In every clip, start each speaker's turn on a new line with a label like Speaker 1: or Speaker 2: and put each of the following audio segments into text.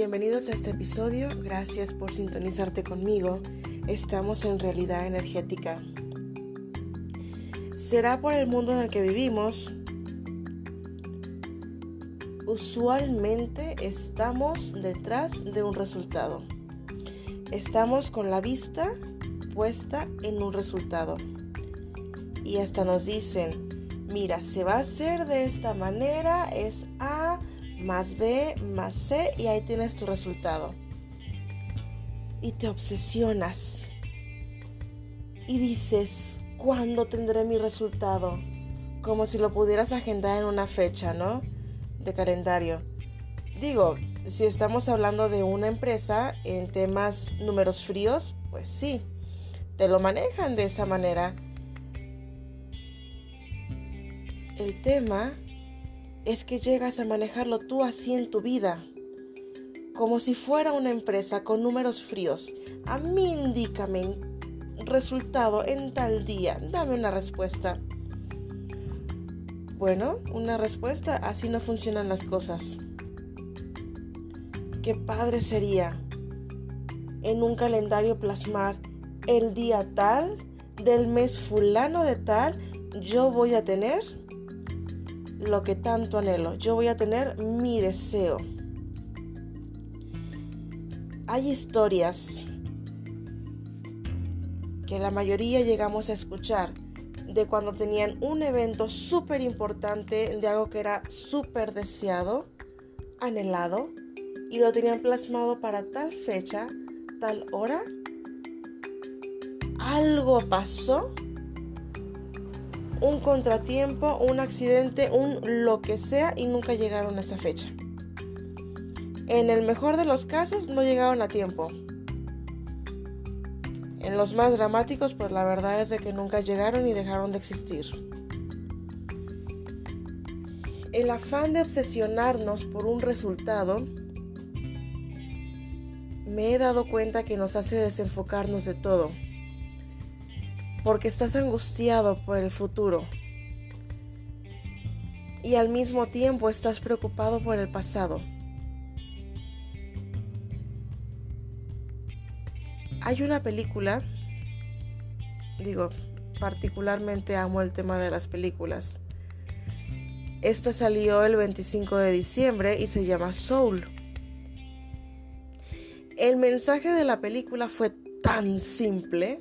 Speaker 1: Bienvenidos a este episodio, gracias por sintonizarte conmigo. Estamos en realidad energética. Será por el mundo en el que vivimos. Usualmente estamos detrás de un resultado. Estamos con la vista puesta en un resultado. Y hasta nos dicen, mira, se va a hacer de esta manera, es A más B más C y ahí tienes tu resultado. Y te obsesionas. Y dices, ¿cuándo tendré mi resultado? Como si lo pudieras agendar en una fecha, ¿no? De calendario. Digo, si estamos hablando de una empresa en temas números fríos, pues sí, te lo manejan de esa manera. El tema es que llegas a manejarlo tú así en tu vida, como si fuera una empresa con números fríos. A mí indícame resultado en tal día, dame una respuesta. Bueno, una respuesta, así no funcionan las cosas. Qué padre sería en un calendario plasmar el día tal del mes fulano de tal, yo voy a tener lo que tanto anhelo. Yo voy a tener mi deseo. Hay historias que la mayoría llegamos a escuchar de cuando tenían un evento súper importante, de algo que era súper deseado, anhelado, y lo tenían plasmado para tal fecha, tal hora. Algo pasó un contratiempo, un accidente, un lo que sea y nunca llegaron a esa fecha. En el mejor de los casos no llegaron a tiempo. En los más dramáticos, pues la verdad es de que nunca llegaron y dejaron de existir. El afán de obsesionarnos por un resultado me he dado cuenta que nos hace desenfocarnos de todo porque estás angustiado por el futuro y al mismo tiempo estás preocupado por el pasado. Hay una película, digo, particularmente amo el tema de las películas. Esta salió el 25 de diciembre y se llama Soul. El mensaje de la película fue tan simple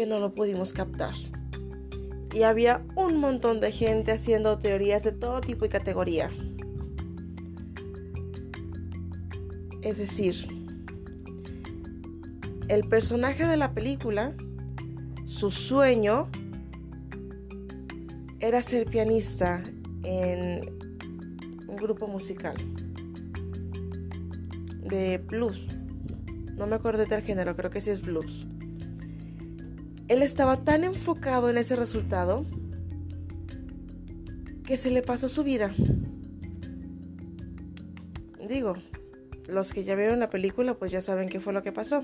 Speaker 1: que no lo pudimos captar. Y había un montón de gente haciendo teorías de todo tipo y categoría. Es decir, el personaje de la película, su sueño era ser pianista en un grupo musical de blues. No me acuerdo del género, creo que sí es blues. Él estaba tan enfocado en ese resultado que se le pasó su vida. Digo, los que ya vieron la película pues ya saben qué fue lo que pasó.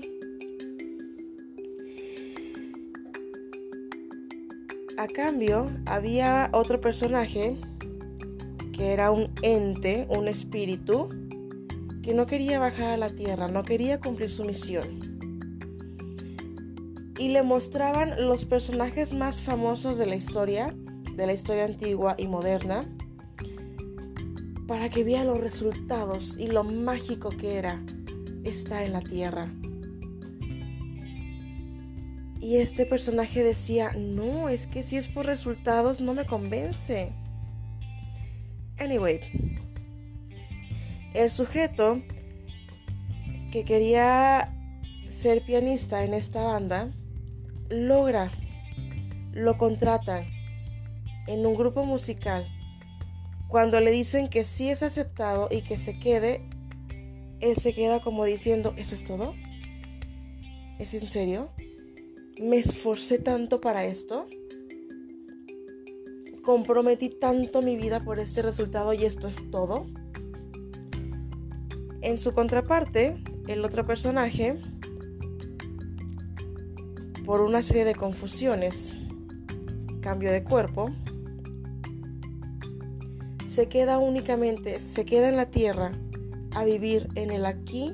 Speaker 1: A cambio, había otro personaje que era un ente, un espíritu, que no quería bajar a la tierra, no quería cumplir su misión y le mostraban los personajes más famosos de la historia, de la historia antigua y moderna, para que vea los resultados y lo mágico que era estar en la tierra. Y este personaje decía, no, es que si es por resultados no me convence. Anyway, el sujeto que quería ser pianista en esta banda, logra, lo contratan en un grupo musical, cuando le dicen que sí es aceptado y que se quede, él se queda como diciendo, ¿eso es todo? ¿Es en serio? ¿Me esforcé tanto para esto? ¿Comprometí tanto mi vida por este resultado y esto es todo? En su contraparte, el otro personaje por una serie de confusiones, cambio de cuerpo, se queda únicamente, se queda en la tierra a vivir en el aquí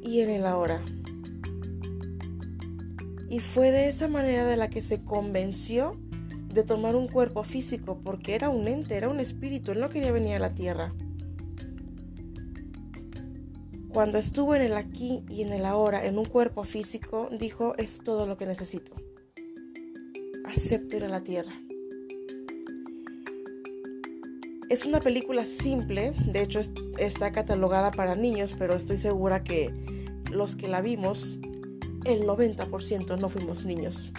Speaker 1: y en el ahora. Y fue de esa manera de la que se convenció de tomar un cuerpo físico, porque era un ente, era un espíritu, él no quería venir a la tierra. Cuando estuvo en el aquí y en el ahora, en un cuerpo físico, dijo, es todo lo que necesito. Acepto ir a la tierra. Es una película simple, de hecho está catalogada para niños, pero estoy segura que los que la vimos, el 90% no fuimos niños.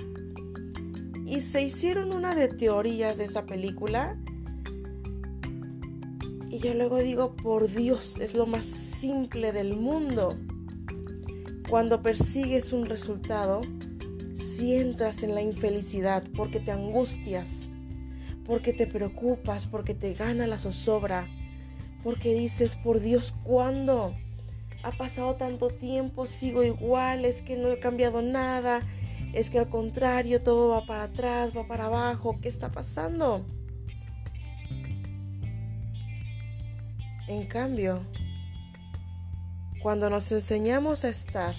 Speaker 1: Y se hicieron una de teorías de esa película. Yo luego digo, por Dios, es lo más simple del mundo. Cuando persigues un resultado, si entras en la infelicidad porque te angustias, porque te preocupas, porque te gana la zozobra, porque dices, por Dios, ¿cuándo? Ha pasado tanto tiempo, sigo igual, es que no he cambiado nada, es que al contrario todo va para atrás, va para abajo, ¿qué está pasando? En cambio, cuando nos enseñamos a estar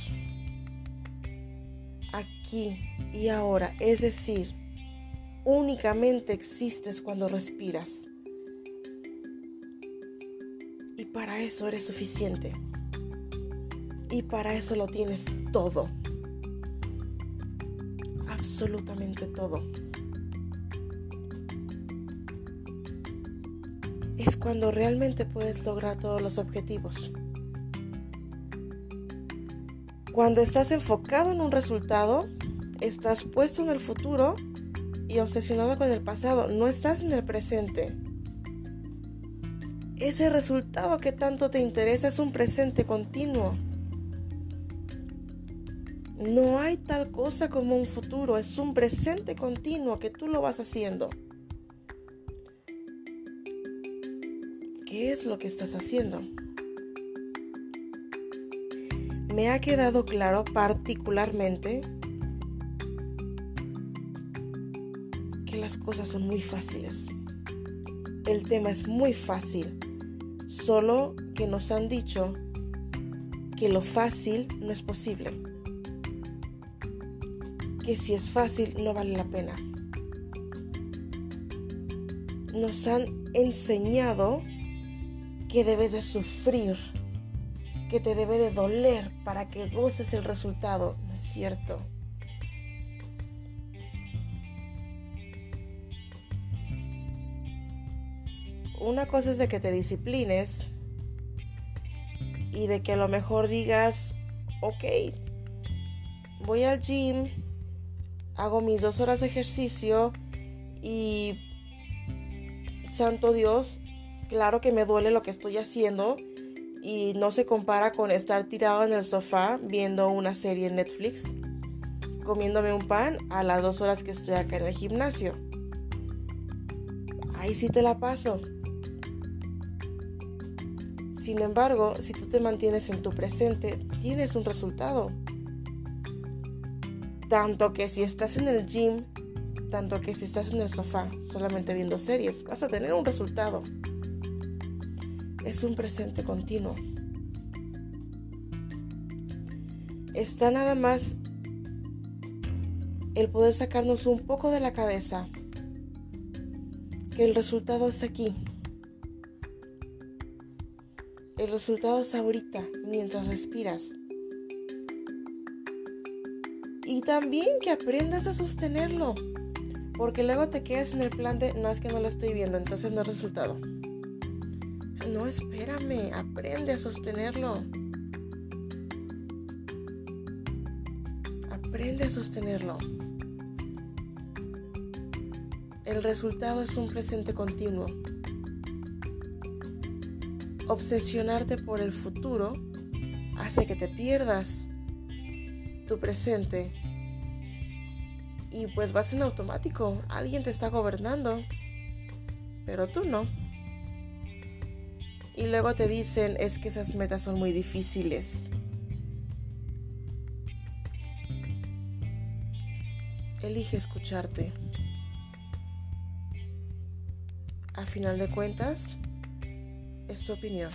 Speaker 1: aquí y ahora, es decir, únicamente existes cuando respiras. Y para eso eres suficiente. Y para eso lo tienes todo. Absolutamente todo. Es cuando realmente puedes lograr todos los objetivos. Cuando estás enfocado en un resultado, estás puesto en el futuro y obsesionado con el pasado, no estás en el presente. Ese resultado que tanto te interesa es un presente continuo. No hay tal cosa como un futuro, es un presente continuo que tú lo vas haciendo. ¿Qué es lo que estás haciendo? Me ha quedado claro particularmente las cosas son muy fáciles. El tema es muy fácil. Solo que nos han dicho que lo fácil no es posible. Que si es fácil no vale la pena. Nos han enseñado que debes de sufrir, que te debe de doler para que goces el resultado. No es cierto. una cosa es de que te disciplines y de que a lo mejor digas, ok, voy al gym, hago mis dos horas de ejercicio y, santo Dios, claro que me duele lo que estoy haciendo y no se compara con estar tirado en el sofá viendo una serie en Netflix, comiéndome un pan a las dos horas que estoy acá en el gimnasio. Ahí sí te la paso. Sin embargo, si tú te mantienes en tu presente, tienes un resultado. Tanto que si estás en el gym, tanto que si estás en el sofá solamente viendo series, vas a tener un resultado. Es un presente continuo. Está nada más el poder sacarnos un poco de la cabeza que el resultado es aquí, el resultado es ahorita, mientras respiras. Y también que aprendas a sostenerlo. Porque luego te quedas en el plan de, no es que no lo estoy viendo, entonces no es resultado. No, espérame, aprende a sostenerlo. Aprende a sostenerlo. El resultado es un presente continuo obsesionarte por el futuro hace que te pierdas tu presente y pues vas en automático. Alguien te está gobernando, pero tú no. Y luego te dicen, es que esas metas son muy difíciles. Elige escucharte. A final de cuentas, es tu opinión.